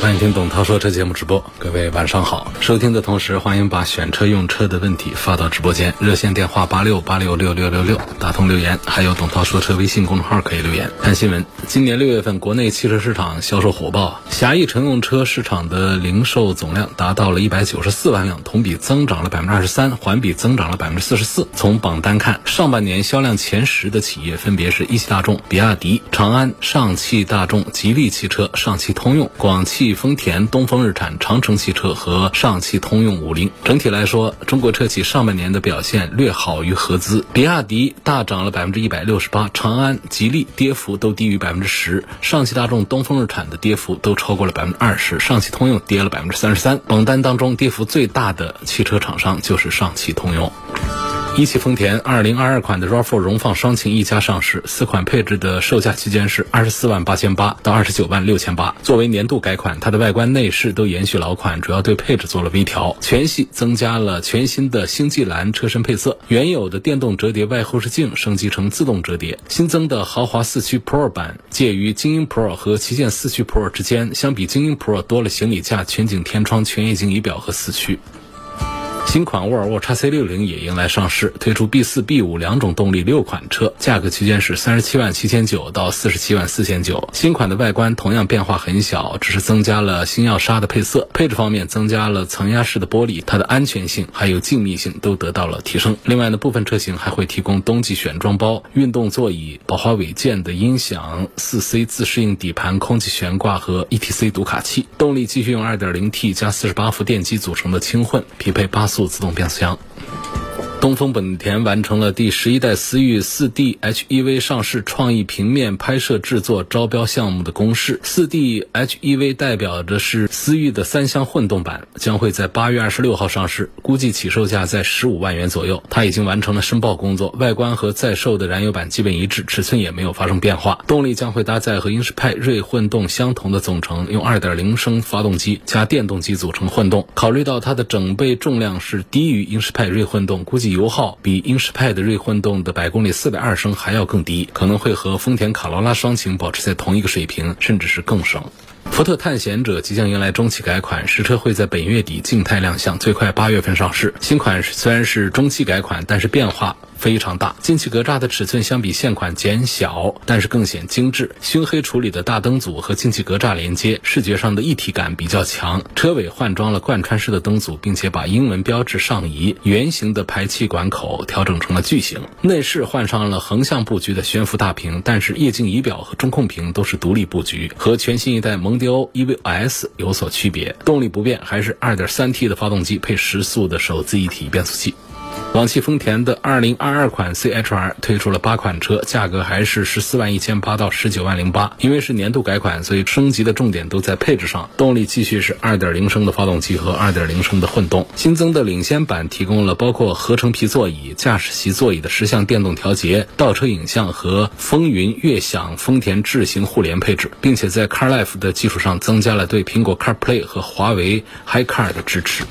欢迎听董涛说车节目直播，各位晚上好。收听的同时，欢迎把选车用车的问题发到直播间，热线电话八六八六六六六六，打通留言，还有董涛说车微信公众号可以留言。看新闻，今年六月份国内汽车市场销售火爆，狭义乘用车市场的零售总量达到了一百九十四万辆，同比增长了百分之二十三，环比增长了百分之四十四。从榜单看，上半年销量前十的企业分别是一汽大众、比亚迪、长安、上汽大众、吉利汽车、上汽通用、广汽。丰田、东风日产、长城汽车和上汽通用五菱。整体来说，中国车企上半年的表现略好于合资。比亚迪大涨了百分之一百六十八，长安、吉利跌幅都低于百分之十，上汽大众、东风日产的跌幅都超过了百分之二十，上汽通用跌了百分之三十三。榜单当中跌幅最大的汽车厂商就是上汽通用。一汽丰田2022款的 RAV4 荣放双擎一加上市，四款配置的售价区间是二十四万八千八到二十九万六千八。作为年度改款，它的外观内饰都延续老款，主要对配置做了微调。全系增加了全新的星际蓝车身配色，原有的电动折叠外后视镜升级成自动折叠。新增的豪华四驱 Pro 版介于精英 Pro 和旗舰四驱 Pro 之间，相比精英 Pro 多了行李架、全景天窗、全液晶仪表和四驱。新款沃尔沃 x C 六零也迎来上市，推出 B 四、B 五两种动力六款车，价格区间是三十七万七千九到四十七万四千九。新款的外观同样变化很小，只是增加了星耀纱的配色。配置方面增加了层压式的玻璃，它的安全性还有静谧性都得到了提升。另外呢，部分车型还会提供冬季选装包、运动座椅、宝华韦健的音响、四 C 自适应底盘、空气悬挂和 ETC 读卡器。动力继续用二点零 T 加四十八伏电机组成的轻混，匹配八速。自动变速箱。东风本田完成了第十一代思域四 D HEV 上市创意平面拍摄制作招标项目的公示。四 D HEV 代表的是思域的三厢混动版，将会在八月二十六号上市，估计起售价在十五万元左右。它已经完成了申报工作，外观和在售的燃油版基本一致，尺寸也没有发生变化。动力将会搭载和英仕派锐混动相同的总成，用二点零升发动机加电动机组成混动。考虑到它的整备重量是低于英仕派锐混动，估计。油耗比英仕派的锐混动的百公里四百二升还要更低，可能会和丰田卡罗拉双擎保持在同一个水平，甚至是更省。福特探险者即将迎来中期改款，实车会在本月底静态亮相，最快八月份上市。新款虽然是中期改款，但是变化。非常大，进气格栅的尺寸相比现款减小，但是更显精致。熏黑处理的大灯组和进气格栅连接，视觉上的一体感比较强。车尾换装了贯穿式的灯组，并且把英文标志上移。圆形的排气管口调整成了矩形。内饰换上了横向布局的悬浮大屏，但是液晶仪表和中控屏都是独立布局，和全新一代蒙迪欧 EVS 有所区别。动力不变，还是 2.3T 的发动机配十速的手自一体变速器。广汽丰田的2022款 CHR 推出了八款车，价格还是十四万一千八到十九万零八。因为是年度改款，所以升级的重点都在配置上。动力继续是2.0升的发动机和2.0升的混动。新增的领先版提供了包括合成皮座椅、驾驶席座椅的十项电动调节、倒车影像和风云悦享丰田智行互联配置，并且在 CarLife 的基础上增加了对苹果 CarPlay 和华为 HiCar 的支持。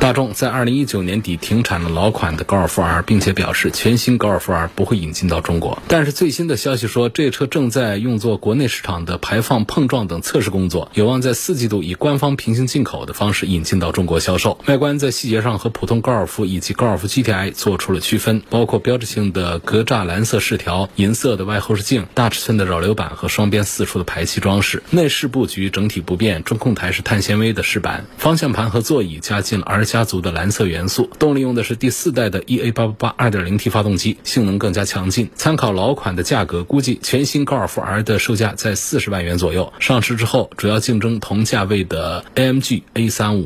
大众在二零一九年底停产了老款的高尔夫 R，并且表示全新高尔夫 R 不会引进到中国。但是最新的消息说，这车正在用作国内市场的排放、碰撞等测试工作，有望在四季度以官方平行进口的方式引进到中国销售。外观在细节上和普通高尔夫以及高尔夫 GTI 做出了区分，包括标志性的格栅蓝色饰条、银色的外后视镜、大尺寸的扰流板和双边四出的排气装饰。内饰布局整体不变，中控台是碳纤维的饰板，方向盘和座椅加进了 R。家族的蓝色元素，动力用的是第四代的 EA888 2.0T 发动机，性能更加强劲。参考老款的价格，估计全新高尔夫 R 的售价在四十万元左右。上市之后，主要竞争同价位的 AMG A35。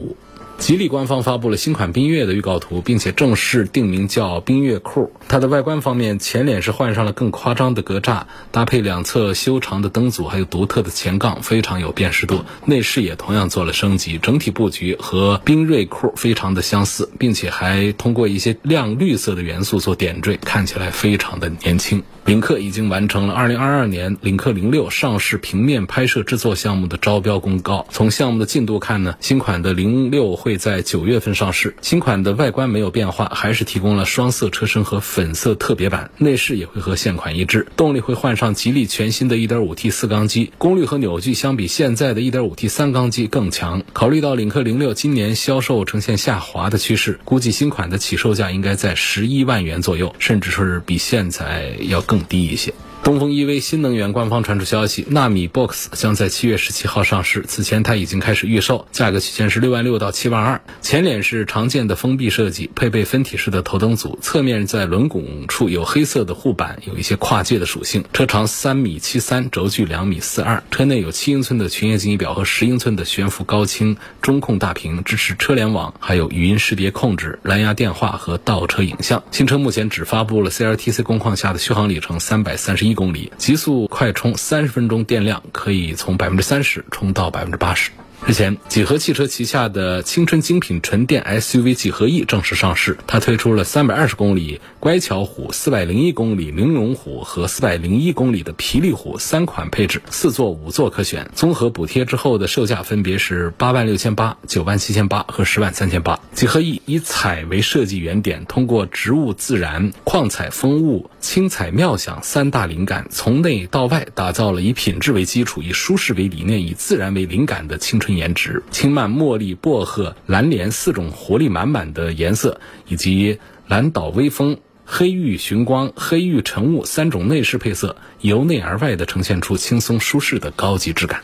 吉利官方发布了新款缤越的预告图，并且正式定名叫缤越酷。它的外观方面，前脸是换上了更夸张的格栅，搭配两侧修长的灯组，还有独特的前杠，非常有辨识度。内饰也同样做了升级，整体布局和缤瑞酷非常的相似，并且还通过一些亮绿色的元素做点缀，看起来非常的年轻。领克已经完成了2022年领克零六上市平面拍摄制作项目的招标公告。从项目的进度看呢，新款的零六会在九月份上市。新款的外观没有变化，还是提供了双色车身和粉色特别版，内饰也会和现款一致。动力会换上吉利全新的 1.5T 四缸机，功率和扭矩相比现在的 1.5T 三缸机更强。考虑到领克零六今年销售呈现下滑的趋势，估计新款的起售价应该在十一万元左右，甚至是比现在要更低一些。东风 EV 新能源官方传出消息，纳米 Box 将在七月十七号上市。此前它已经开始预售，价格区间是六万六到七万二。前脸是常见的封闭设计，配备分体式的头灯组，侧面在轮拱处有黑色的护板，有一些跨界的属性。车长三米七三，轴距两米四二。车内有七英寸的全液晶仪表和十英寸的悬浮高清中控大屏，支持车联网，还有语音识别控制、蓝牙电话和倒车影像。新车目前只发布了 CLTC 工况下的续航里程三百三十一。一公里，极速快充三十分钟，电量可以从百分之三十充到百分之八十。日前，几何汽车旗下的青春精品纯电 SUV 几何 E 正式上市。它推出了三百二十公里乖巧虎、四百零一公里玲珑虎和四百零一公里的霹雳虎三款配置，四座、五座可选。综合补贴之后的售价分别是八万六千八、九万七千八和十万三千八。几何 E 以彩为设计原点，通过植物自然、矿彩风物、轻彩妙想三大灵感，从内到外打造了以品质为基础、以舒适为理念、以自然为灵感的青春。颜值，青曼、茉莉、薄荷、蓝莲四种活力满满的颜色，以及蓝岛微风、黑玉寻光、黑玉晨雾三种内饰配色，由内而外的呈现出轻松舒适的高级质感。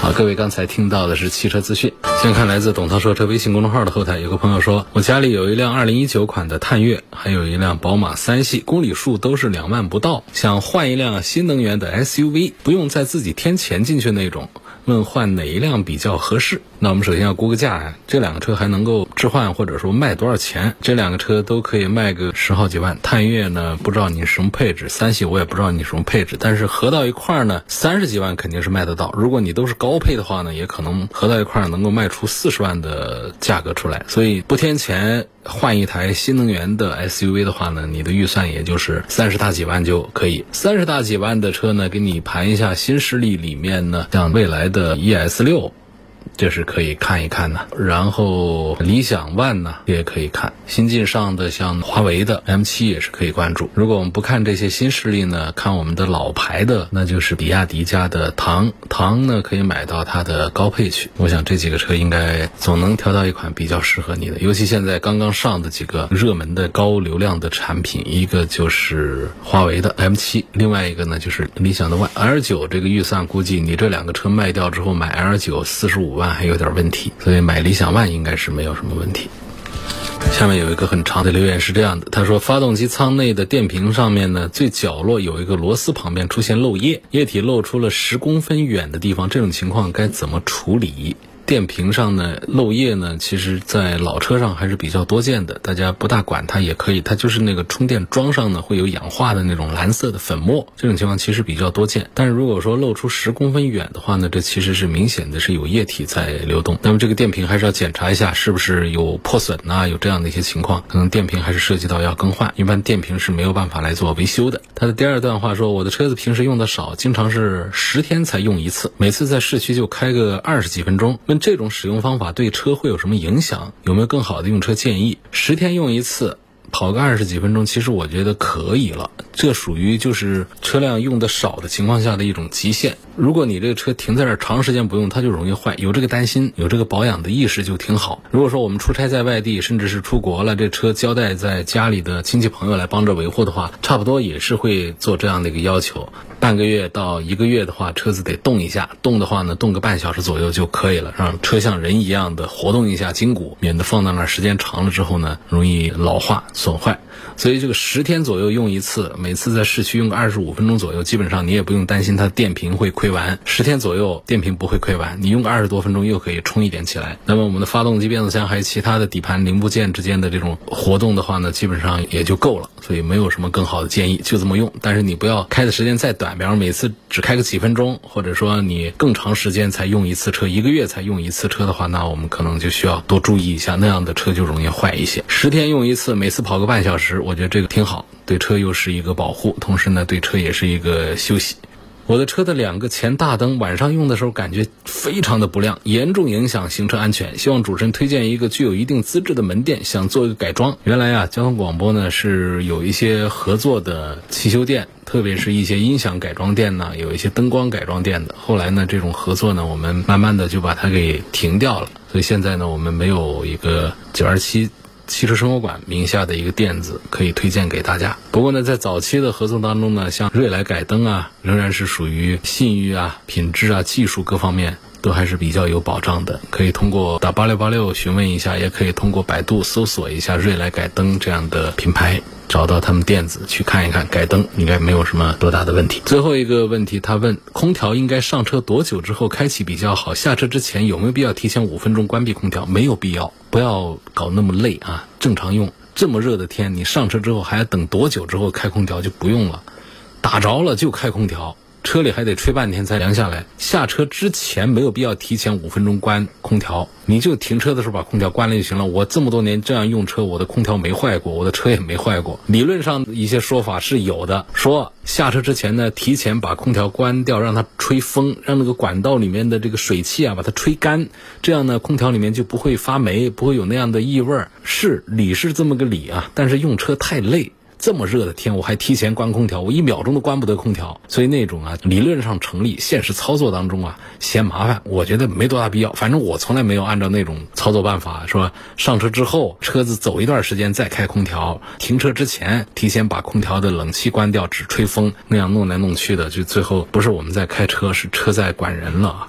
好，各位刚才听到的是汽车资讯。先看来自董涛说车微信公众号的后台，有个朋友说，我家里有一辆2019款的探岳，还有一辆宝马三系，公里数都是两万不到，想换一辆新能源的 SUV，不用再自己添钱进去那种。问换哪一辆比较合适？那我们首先要估个价呀。这两个车还能够置换，或者说卖多少钱？这两个车都可以卖个十好几万。探岳呢，不知道你什么配置；三系我也不知道你什么配置。但是合到一块儿呢，三十几万肯定是卖得到。如果你都是高配的话呢，也可能合到一块儿能够卖出四十万的价格出来。所以不添钱。换一台新能源的 SUV 的话呢，你的预算也就是三十大几万就可以。三十大几万的车呢，给你盘一下新势力里面呢，像未来的 ES 六。这是可以看一看的，然后理想 ONE 呢也可以看，新晋上的像华为的 M7 也是可以关注。如果我们不看这些新势力呢，看我们的老牌的，那就是比亚迪家的唐，唐呢可以买到它的高配去。我想这几个车应该总能挑到一款比较适合你的，尤其现在刚刚上的几个热门的高流量的产品，一个就是华为的 M7，另外一个呢就是理想的 ONE L9。这个预算估计你这两个车卖掉之后买 L9 四十五万。还有点问题，所以买理想 ONE 应该是没有什么问题。下面有一个很长的留言是这样的，他说：发动机舱内的电瓶上面呢，最角落有一个螺丝旁边出现漏液，液体漏出了十公分远的地方，这种情况该怎么处理？电瓶上呢漏液呢，其实，在老车上还是比较多见的，大家不大管它也可以。它就是那个充电桩上呢会有氧化的那种蓝色的粉末，这种情况其实比较多见。但是如果说漏出十公分远的话呢，这其实是明显的是有液体在流动。那么这个电瓶还是要检查一下是不是有破损呐，有这样的一些情况，可能电瓶还是涉及到要更换。一般电瓶是没有办法来做维修的。它的第二段话说，我的车子平时用的少，经常是十天才用一次，每次在市区就开个二十几分钟。这种使用方法对车会有什么影响？有没有更好的用车建议？十天用一次。跑个二十几分钟，其实我觉得可以了。这属于就是车辆用的少的情况下的一种极限。如果你这个车停在这儿长时间不用，它就容易坏。有这个担心，有这个保养的意识就挺好。如果说我们出差在外地，甚至是出国了，这车交代在家里的亲戚朋友来帮着维护的话，差不多也是会做这样的一个要求。半个月到一个月的话，车子得动一下，动的话呢，动个半小时左右就可以了，让车像人一样的活动一下筋骨，免得放在那儿时间长了之后呢，容易老化。损坏，所以这个十天左右用一次，每次在市区用个二十五分钟左右，基本上你也不用担心它电瓶会亏。亏完，十天左右电瓶不会亏完，你用个二十多分钟又可以充一点起来。那么我们的发动机、变速箱还有其他的底盘零部件之间的这种活动的话呢，基本上也就够了，所以没有什么更好的建议，就这么用。但是你不要开的时间再短，比方每次只开个几分钟，或者说你更长时间才用一次车，一个月才用一次车的话，那我们可能就需要多注意一下，那样的车就容易坏一些。十天用一次，每次跑个半小时，我觉得这个挺好，对车又是一个保护，同时呢，对车也是一个休息。我的车的两个前大灯晚上用的时候感觉非常的不亮，严重影响行车安全。希望主持人推荐一个具有一定资质的门店，想做一个改装。原来啊，交通广播呢是有一些合作的汽修店，特别是一些音响改装店呢，有一些灯光改装店的。后来呢，这种合作呢，我们慢慢的就把它给停掉了。所以现在呢，我们没有一个九二七。汽车生活馆名下的一个店子可以推荐给大家。不过呢，在早期的合作当中呢，像瑞来改灯啊，仍然是属于信誉啊、品质啊、技术各方面都还是比较有保障的。可以通过打八六八六询问一下，也可以通过百度搜索一下瑞来改灯这样的品牌。找到他们店子去看一看，改灯应该没有什么多大的问题。最后一个问题，他问空调应该上车多久之后开启比较好？下车之前有没有必要提前五分钟关闭空调？没有必要，不要搞那么累啊！正常用，这么热的天，你上车之后还要等多久之后开空调就不用了，打着了就开空调。车里还得吹半天才凉下来。下车之前没有必要提前五分钟关空调，你就停车的时候把空调关了就行了。我这么多年这样用车，我的空调没坏过，我的车也没坏过。理论上一些说法是有的，说下车之前呢，提前把空调关掉，让它吹风，让那个管道里面的这个水汽啊把它吹干，这样呢，空调里面就不会发霉，不会有那样的异味。是理是这么个理啊，但是用车太累。这么热的天，我还提前关空调，我一秒钟都关不得空调。所以那种啊，理论上成立，现实操作当中啊嫌麻烦，我觉得没多大必要。反正我从来没有按照那种操作办法，说上车之后车子走一段时间再开空调，停车之前提前把空调的冷气关掉，只吹风，那样弄来弄去的，就最后不是我们在开车，是车在管人了。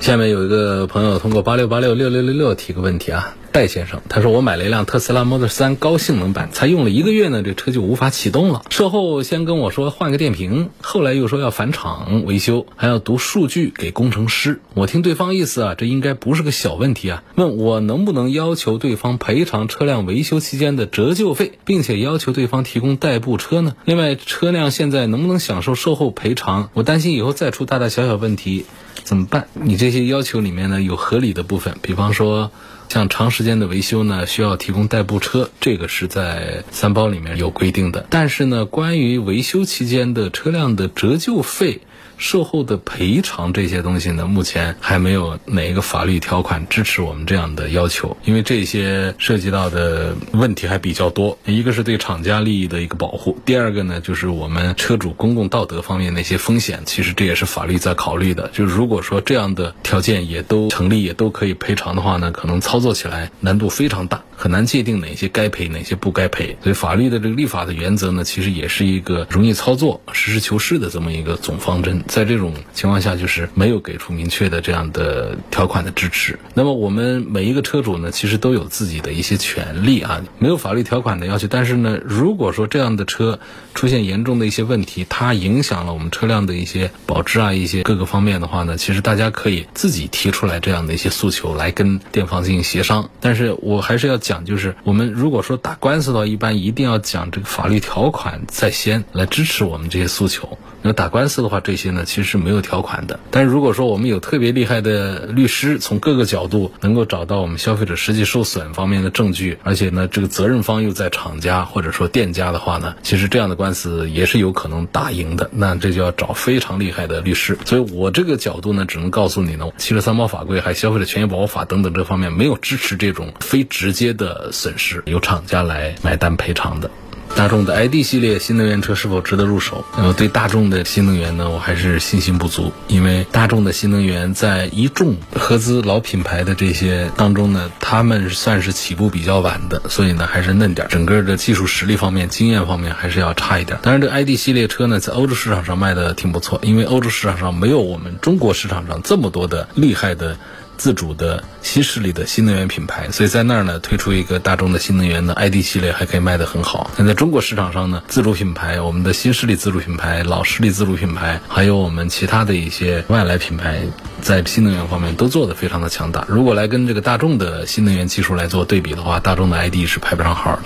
下面有一个朋友通过八六八六六六六六提个问题啊。戴先生，他说我买了一辆特斯拉 Model 3高性能版，才用了一个月呢，这车就无法启动了。售后先跟我说换个电瓶，后来又说要返厂维修，还要读数据给工程师。我听对方意思啊，这应该不是个小问题啊。问我能不能要求对方赔偿车辆维修期间的折旧费，并且要求对方提供代步车呢？另外，车辆现在能不能享受售后赔偿？我担心以后再出大大小小问题怎么办？你这些要求里面呢，有合理的部分，比方说。像长时间的维修呢，需要提供代步车，这个是在三包里面有规定的。但是呢，关于维修期间的车辆的折旧费。售后的赔偿这些东西呢，目前还没有哪一个法律条款支持我们这样的要求，因为这些涉及到的问题还比较多。一个是对厂家利益的一个保护，第二个呢，就是我们车主公共道德方面那些风险，其实这也是法律在考虑的。就是如果说这样的条件也都成立，也都可以赔偿的话呢，可能操作起来难度非常大，很难界定哪些该赔，哪些不该赔。所以法律的这个立法的原则呢，其实也是一个容易操作、实事求是的这么一个总方针。在这种情况下，就是没有给出明确的这样的条款的支持。那么我们每一个车主呢，其实都有自己的一些权利啊，没有法律条款的要求。但是呢，如果说这样的车出现严重的一些问题，它影响了我们车辆的一些保值啊，一些各个方面的话呢，其实大家可以自己提出来这样的一些诉求来跟店方进行协商。但是我还是要讲，就是我们如果说打官司的话，一般一定要讲这个法律条款在先，来支持我们这些诉求。那打官司的话，这些呢其实是没有条款的。但是如果说我们有特别厉害的律师，从各个角度能够找到我们消费者实际受损方面的证据，而且呢这个责任方又在厂家或者说店家的话呢，其实这样的官司也是有可能打赢的。那这就要找非常厉害的律师。所以我这个角度呢，只能告诉你呢，汽车三包法规还消费者权益保护法等等这方面没有支持这种非直接的损失由厂家来买单赔偿的。大众的 ID 系列新能源车是否值得入手？呃，对大众的新能源呢，我还是信心不足，因为大众的新能源在一众合资老品牌的这些当中呢，他们算是起步比较晚的，所以呢还是嫩点，整个的技术实力方面、经验方面还是要差一点。当然，这 ID 系列车呢，在欧洲市场上卖的挺不错，因为欧洲市场上没有我们中国市场上这么多的厉害的。自主的新势力的新能源品牌，所以在那儿呢推出一个大众的新能源的 ID 系列，还可以卖得很好。那在中国市场上呢，自主品牌，我们的新势力自主品牌、老势力自主品牌，还有我们其他的一些外来品牌，在新能源方面都做得非常的强大。如果来跟这个大众的新能源技术来做对比的话，大众的 ID 是排不上号的。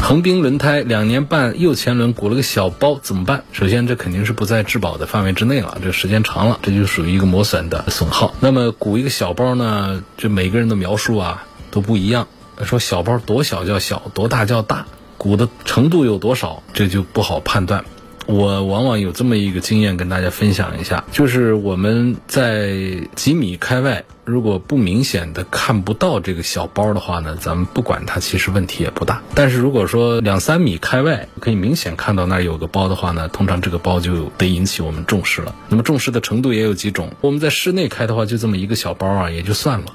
横滨轮胎两年半右前轮鼓了个小包，怎么办？首先，这肯定是不在质保的范围之内了，这时间长了，这就属于一个磨损的损耗。那么鼓一个小包呢？这每个人的描述啊都不一样。说小包多小叫小，多大叫大，鼓的程度有多少，这就不好判断。我往往有这么一个经验跟大家分享一下，就是我们在几米开外，如果不明显的看不到这个小包的话呢，咱们不管它，其实问题也不大。但是如果说两三米开外可以明显看到那儿有个包的话呢，通常这个包就得引起我们重视了。那么重视的程度也有几种，我们在室内开的话，就这么一个小包啊，也就算了。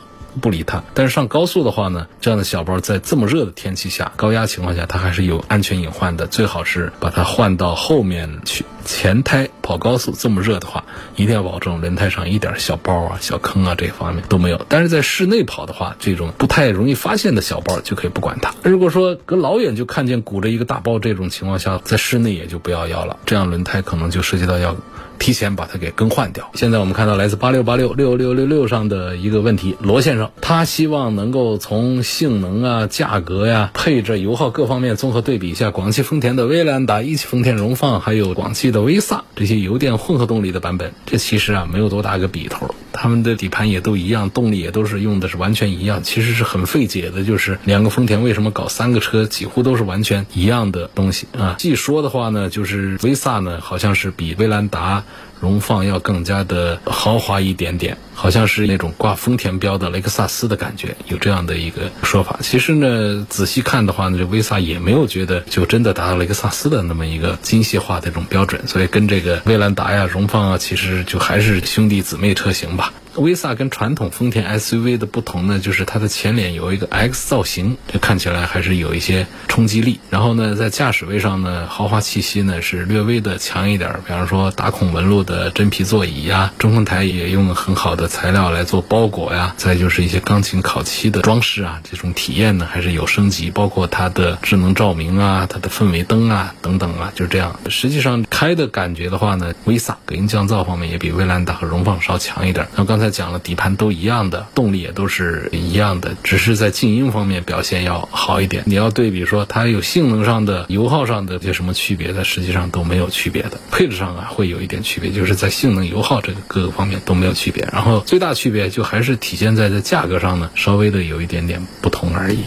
不理它，但是上高速的话呢，这样的小包在这么热的天气下、高压情况下，它还是有安全隐患的。最好是把它换到后面去。前胎跑高速这么热的话，一定要保证轮胎上一点小包啊、小坑啊这方面都没有。但是在室内跑的话，这种不太容易发现的小包就可以不管它。如果说隔老远就看见鼓着一个大包，这种情况下，在室内也就不要要了。这样轮胎可能就涉及到要。提前把它给更换掉。现在我们看到来自八六八六六六六六上的一个问题，罗先生，他希望能够从性能啊、价格呀、配置、油耗各方面综合对比一下广汽丰田的威兰达、一汽丰田荣放，还有广汽的威萨这些油电混合动力的版本。这其实啊没有多大个笔头，他们的底盘也都一样，动力也都是用的是完全一样。其实是很费解的，就是两个丰田为什么搞三个车，几乎都是完全一样的东西啊？据说的话呢，就是威萨呢好像是比威兰达。荣放要更加的豪华一点点，好像是那种挂丰田标的雷克萨斯的感觉，有这样的一个说法。其实呢，仔细看的话呢，这威萨也没有觉得就真的达到雷克萨斯的那么一个精细化的这种标准，所以跟这个威兰达呀、荣放啊，其实就还是兄弟姊妹车型吧。威萨跟传统丰田 SUV 的不同呢，就是它的前脸有一个 X 造型，这看起来还是有一些冲击力。然后呢，在驾驶位上呢，豪华气息呢是略微的强一点，比方说打孔纹路的真皮座椅呀，中控台也用很好的材料来做包裹呀。再就是一些钢琴烤漆的装饰啊，这种体验呢还是有升级，包括它的智能照明啊、它的氛围灯啊等等啊，就这样。实际上开的感觉的话呢，威萨隔音降噪方面也比威兰达和荣放稍强一点。那刚才。才讲了，底盘都一样的，动力也都是一样的，只是在静音方面表现要好一点。你要对比说它有性能上的、油耗上的有什么区别它，实际上都没有区别的。配置上啊会有一点区别，就是在性能、油耗这个各个方面都没有区别。然后最大区别就还是体现在在价格上呢，稍微的有一点点不同而已。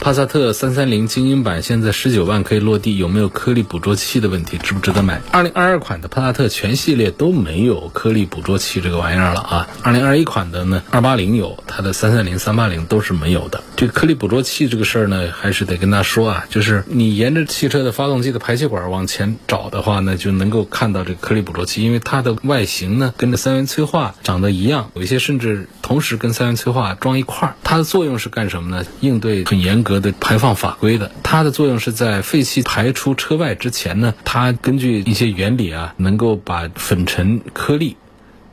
帕萨特三三零精英版现在十九万可以落地，有没有颗粒捕捉器的问题？值不值得买？二零二二款的帕萨特全系列都没有颗粒捕捉器这个玩意儿了啊！二零二一款的呢，二八零有，它的三三零、三八零都是没有的。这个颗粒捕捉器这个事儿呢，还是得跟他说啊，就是你沿着汽车的发动机的排气管往前找的话呢，就能够看到这个颗粒捕捉器，因为它的外形呢跟着三元催化长得一样，有一些甚至同时跟三元催化装一块儿。它的作用是干什么呢？应对很严格。的排放法规的，它的作用是在废气排出车外之前呢，它根据一些原理啊，能够把粉尘颗粒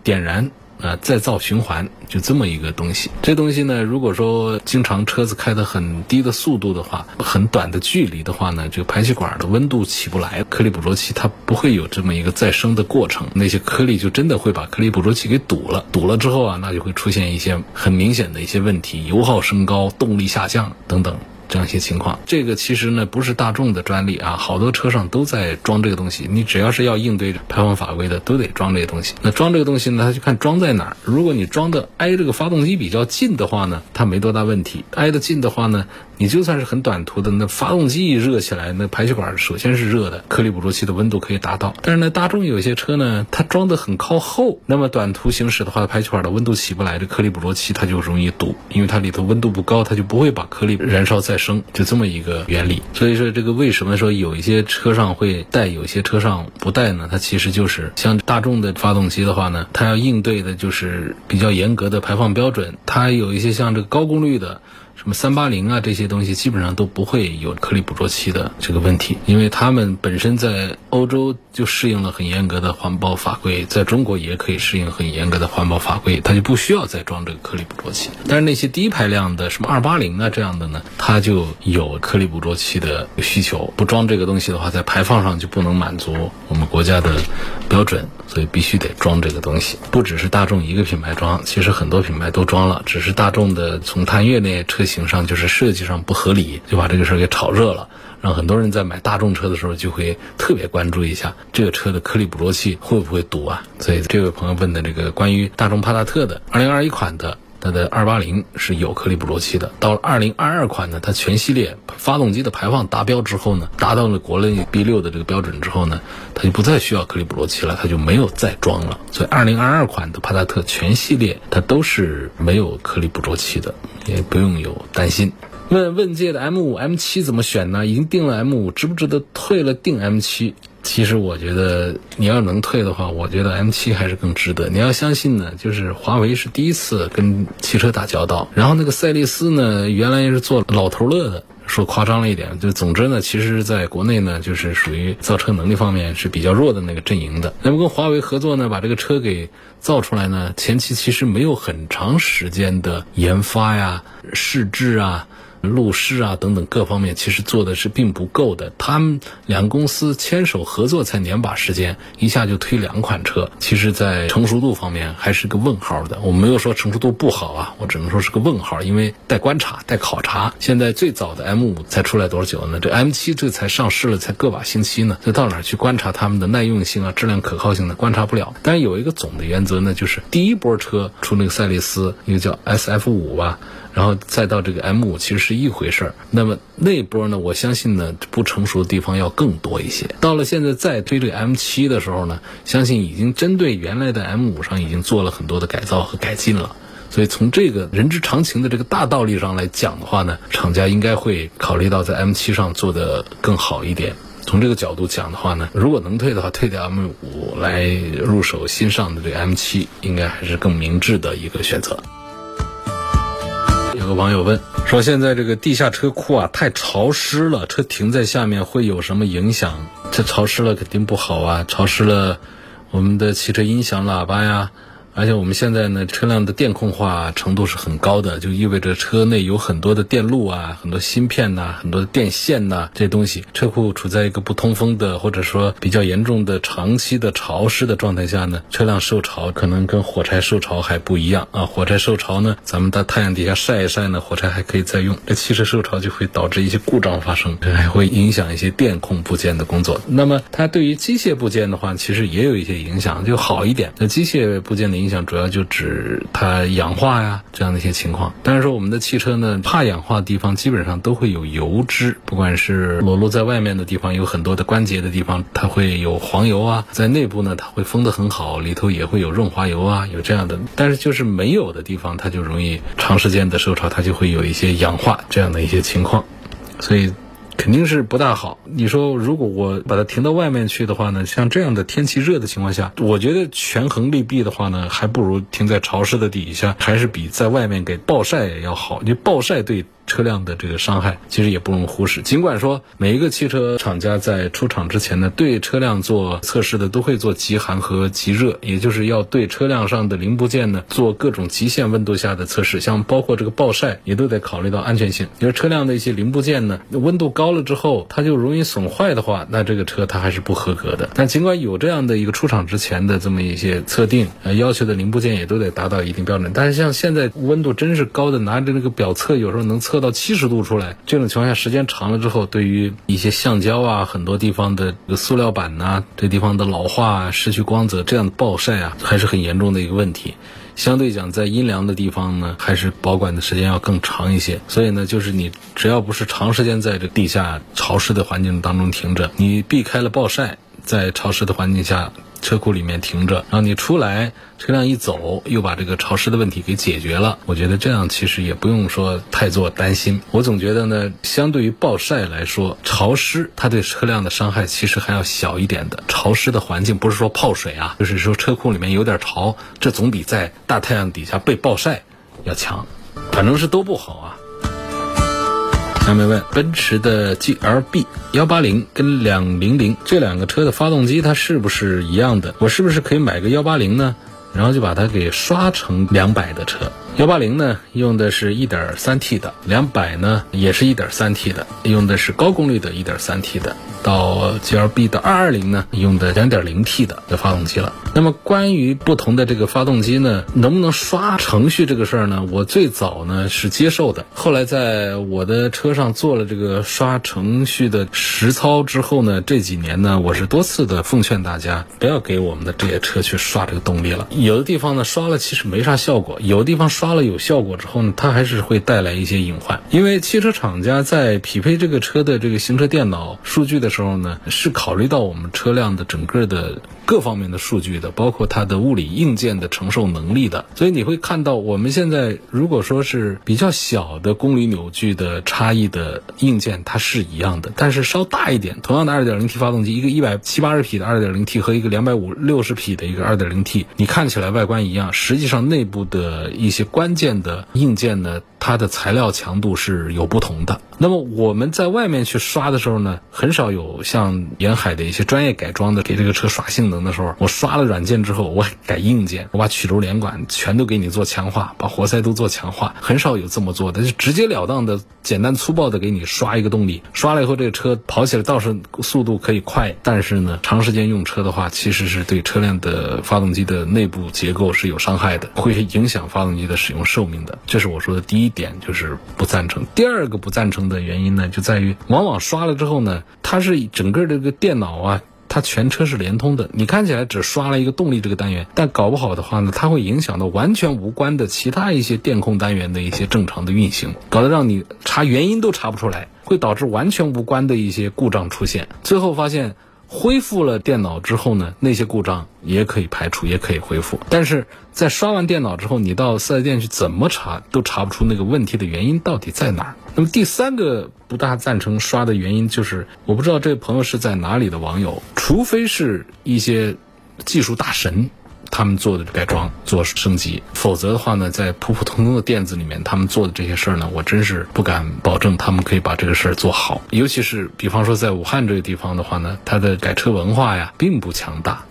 点燃呃，再造循环，就这么一个东西。这东西呢，如果说经常车子开的很低的速度的话，很短的距离的话呢，这个排气管的温度起不来，颗粒捕捉器它不会有这么一个再生的过程，那些颗粒就真的会把颗粒捕捉器给堵了。堵了之后啊，那就会出现一些很明显的一些问题，油耗升高、动力下降等等。这样一些情况，这个其实呢不是大众的专利啊，好多车上都在装这个东西。你只要是要应对排放法规的，都得装这个东西。那装这个东西呢，它就看装在哪儿。如果你装的挨这个发动机比较近的话呢，它没多大问题；挨得近的话呢，你就算是很短途的，那发动机一热起来，那排气管首先是热的，颗粒捕捉器的温度可以达到。但是呢，大众有些车呢，它装的很靠后，那么短途行驶的话，排气管的温度起不来，这颗粒捕捉器它就容易堵，因为它里头温度不高，它就不会把颗粒燃烧再生，就这么一个原理。所以说，这个为什么说有一些车上会带，有些车上不带呢？它其实就是像大众的发动机的话呢，它要应对的就是比较严格的排放标准。它有一些像这个高功率的。什么三八零啊这些东西，基本上都不会有颗粒捕捉器的这个问题，因为他们本身在欧洲就适应了很严格的环保法规，在中国也可以适应很严格的环保法规，它就不需要再装这个颗粒捕捉器。但是那些低排量的什么二八零啊这样的呢，它就有颗粒捕捉器的需求，不装这个东西的话，在排放上就不能满足我们国家的标准，所以必须得装这个东西。不只是大众一个品牌装，其实很多品牌都装了，只是大众的从探岳那些车型上就是设计上不合理，就把这个事儿给炒热了。让很多人在买大众车的时候就会特别关注一下这个车的颗粒捕捉器会不会堵啊？所以这位朋友问的这个关于大众帕萨特的2021款的它的280是有颗粒捕捉器的，到了2022款呢，它全系列发动机的排放达标之后呢，达到了国内 B6 的这个标准之后呢，它就不再需要颗粒捕捉器了，它就没有再装了。所以2022款的帕萨特全系列它都是没有颗粒捕捉器的，也不用有担心。问问界的 M 五 M 七怎么选呢？已经定了 M 五，值不值得退了定 M 七？其实我觉得你要能退的话，我觉得 M 七还是更值得。你要相信呢，就是华为是第一次跟汽车打交道，然后那个赛力斯呢，原来是做老头乐的，说夸张了一点，就总之呢，其实在国内呢，就是属于造车能力方面是比较弱的那个阵营的。那么跟华为合作呢，把这个车给造出来呢，前期其实没有很长时间的研发呀、试制啊。路试啊等等各方面，其实做的是并不够的。他们两公司牵手合作才年把时间，一下就推两款车，其实，在成熟度方面还是个问号的。我没有说成熟度不好啊，我只能说是个问号，因为待观察、待考察。现在最早的 M 五才出来多久呢？这 M 七这才上市了，才个把星期呢，这到哪去观察他们的耐用性啊、质量可靠性呢？观察不了。但是有一个总的原则呢，就是第一波车出那个赛力斯，一个叫 SF 五吧。然后再到这个 M 五，其实是一回事儿。那么那波呢，我相信呢，不成熟的地方要更多一些。到了现在再推这个 M 七的时候呢，相信已经针对原来的 M 五上已经做了很多的改造和改进了。所以从这个人之常情的这个大道理上来讲的话呢，厂家应该会考虑到在 M 七上做的更好一点。从这个角度讲的话呢，如果能退的话，退掉 M 五来入手新上的这个 M 七，应该还是更明智的一个选择。有个网友问说：“现在这个地下车库啊太潮湿了，车停在下面会有什么影响？这潮湿了肯定不好啊，潮湿了，我们的汽车音响喇叭呀。”而且我们现在呢，车辆的电控化程度是很高的，就意味着车内有很多的电路啊、很多芯片呐、很多的电线呐这些东西。车库处在一个不通风的，或者说比较严重的长期的潮湿的状态下呢，车辆受潮可能跟火柴受潮还不一样啊。火柴受潮呢，咱们在太阳底下晒一晒呢，火柴还可以再用。这汽车受潮就会导致一些故障发生，这还会影响一些电控部件的工作。那么它对于机械部件的话，其实也有一些影响，就好一点。那机械部件的。影响主要就指它氧化呀这样的一些情况。但是说我们的汽车呢，怕氧化的地方基本上都会有油脂，不管是裸露在外面的地方，有很多的关节的地方，它会有黄油啊；在内部呢，它会封得很好，里头也会有润滑油啊，有这样的。但是就是没有的地方，它就容易长时间的受潮，它就会有一些氧化这样的一些情况，所以。肯定是不大好。你说，如果我把它停到外面去的话呢？像这样的天气热的情况下，我觉得权衡利弊的话呢，还不如停在潮湿的底下，还是比在外面给暴晒要好。你暴晒对。车辆的这个伤害其实也不容忽视。尽管说每一个汽车厂家在出厂之前呢，对车辆做测试的都会做极寒和极热，也就是要对车辆上的零部件呢做各种极限温度下的测试，像包括这个暴晒也都得考虑到安全性。因为车辆的一些零部件呢，温度高了之后它就容易损坏的话，那这个车它还是不合格的。但尽管有这样的一个出厂之前的这么一些测定，呃，要求的零部件也都得达到一定标准。但是像现在温度真是高的，拿着那个表测有时候能测。到七十度出来，这种情况下时间长了之后，对于一些橡胶啊，很多地方的塑料板呐，这地方的老化、啊失去光泽，这样的暴晒啊，还是很严重的一个问题。相对讲，在阴凉的地方呢，还是保管的时间要更长一些。所以呢，就是你只要不是长时间在这地下潮湿的环境当中停着，你避开了暴晒，在潮湿的环境下。车库里面停着，然后你出来，车辆一走，又把这个潮湿的问题给解决了。我觉得这样其实也不用说太做担心。我总觉得呢，相对于暴晒来说，潮湿它对车辆的伤害其实还要小一点的。潮湿的环境不是说泡水啊，就是说车库里面有点潮，这总比在大太阳底下被暴晒要强。反正是都不好啊。下面问，奔驰的 GLB 幺八零跟两零零这两个车的发动机它是不是一样的？我是不是可以买个幺八零呢？然后就把它给刷成两百的车？幺八零呢，用的是一点三 T 的；两百呢，也是一点三 T 的，用的是高功率的一点三 T 的。到 GLB 的二二零呢，用的两点零 T 的的发动机了。那么关于不同的这个发动机呢，能不能刷程序这个事儿呢？我最早呢是接受的，后来在我的车上做了这个刷程序的实操之后呢，这几年呢，我是多次的奉劝大家不要给我们的这些车去刷这个动力了。有的地方呢刷了其实没啥效果，有的地方刷发了有效果之后呢，它还是会带来一些隐患。因为汽车厂家在匹配这个车的这个行车电脑数据的时候呢，是考虑到我们车辆的整个的各方面的数据的，包括它的物理硬件的承受能力的。所以你会看到，我们现在如果说是比较小的公里扭矩的差异的硬件，它是一样的，但是稍大一点，同样的 2.0T 发动机，一个100七八十匹的 2.0T 和一个2五六十匹的一个 2.0T，你看起来外观一样，实际上内部的一些关键的硬件呢，它的材料强度是有不同的。那么我们在外面去刷的时候呢，很少有像沿海的一些专业改装的给这个车刷性能的时候，我刷了软件之后，我改硬件，我把曲轴连管全都给你做强化，把活塞都做强化，很少有这么做的，就直截了当的、简单粗暴的给你刷一个动力，刷了以后这个车跑起来倒是速度可以快，但是呢，长时间用车的话，其实是对车辆的发动机的内部结构是有伤害的，会影响发动机的使用寿命的。这是我说的第一点，就是不赞成。第二个不赞成的原因呢，就在于往往刷了之后呢，它是整个这个电脑啊，它全车是连通的。你看起来只刷了一个动力这个单元，但搞不好的话呢，它会影响到完全无关的其他一些电控单元的一些正常的运行，搞得让你查原因都查不出来，会导致完全无关的一些故障出现。最后发现。恢复了电脑之后呢，那些故障也可以排除，也可以恢复。但是在刷完电脑之后，你到四 S 店去怎么查都查不出那个问题的原因到底在哪儿。那么第三个不大赞成刷的原因就是，我不知道这位朋友是在哪里的网友，除非是一些技术大神。他们做的改装、做升级，否则的话呢，在普普通通的店子里面，他们做的这些事儿呢，我真是不敢保证他们可以把这个事儿做好。尤其是比方说在武汉这个地方的话呢，它的改车文化呀并不强大，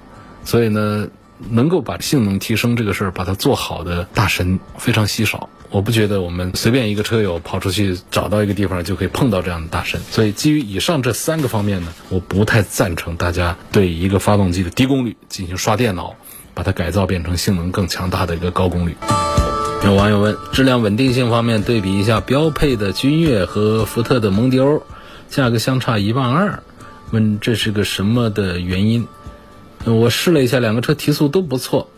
所以呢，能够把性能提升这个事儿把它做好的大神非常稀少。我不觉得我们随便一个车友跑出去找到一个地方就可以碰到这样的大神。所以基于以上这三个方面呢，我不太赞成大家对一个发动机的低功率进行刷电脑。把它改造变成性能更强大的一个高功率。有网友问：质量稳定性方面，对比一下标配的君越和福特的蒙迪欧，价格相差一万二，问这是个什么的原因？我试了一下，两个车提速都不错，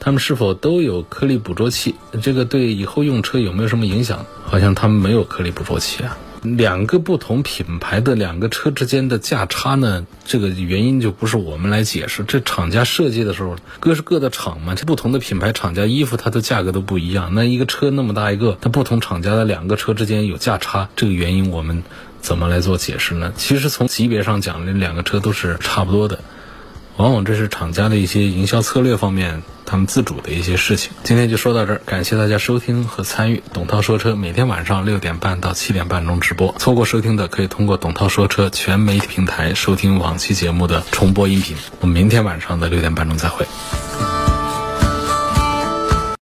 他们是否都有颗粒捕捉器？这个对以后用车有没有什么影响？好像他们没有颗粒捕捉器啊。两个不同品牌的两个车之间的价差呢，这个原因就不是我们来解释。这厂家设计的时候，各是各的厂嘛，这不同的品牌厂家衣服它的价格都不一样。那一个车那么大一个，它不同厂家的两个车之间有价差，这个原因我们怎么来做解释呢？其实从级别上讲，这两个车都是差不多的。往往这是厂家的一些营销策略方面，他们自主的一些事情。今天就说到这儿，感谢大家收听和参与董涛说车，每天晚上六点半到七点半钟直播。错过收听的，可以通过董涛说车全媒体平台收听往期节目的重播音频。我们明天晚上的六点半钟再会。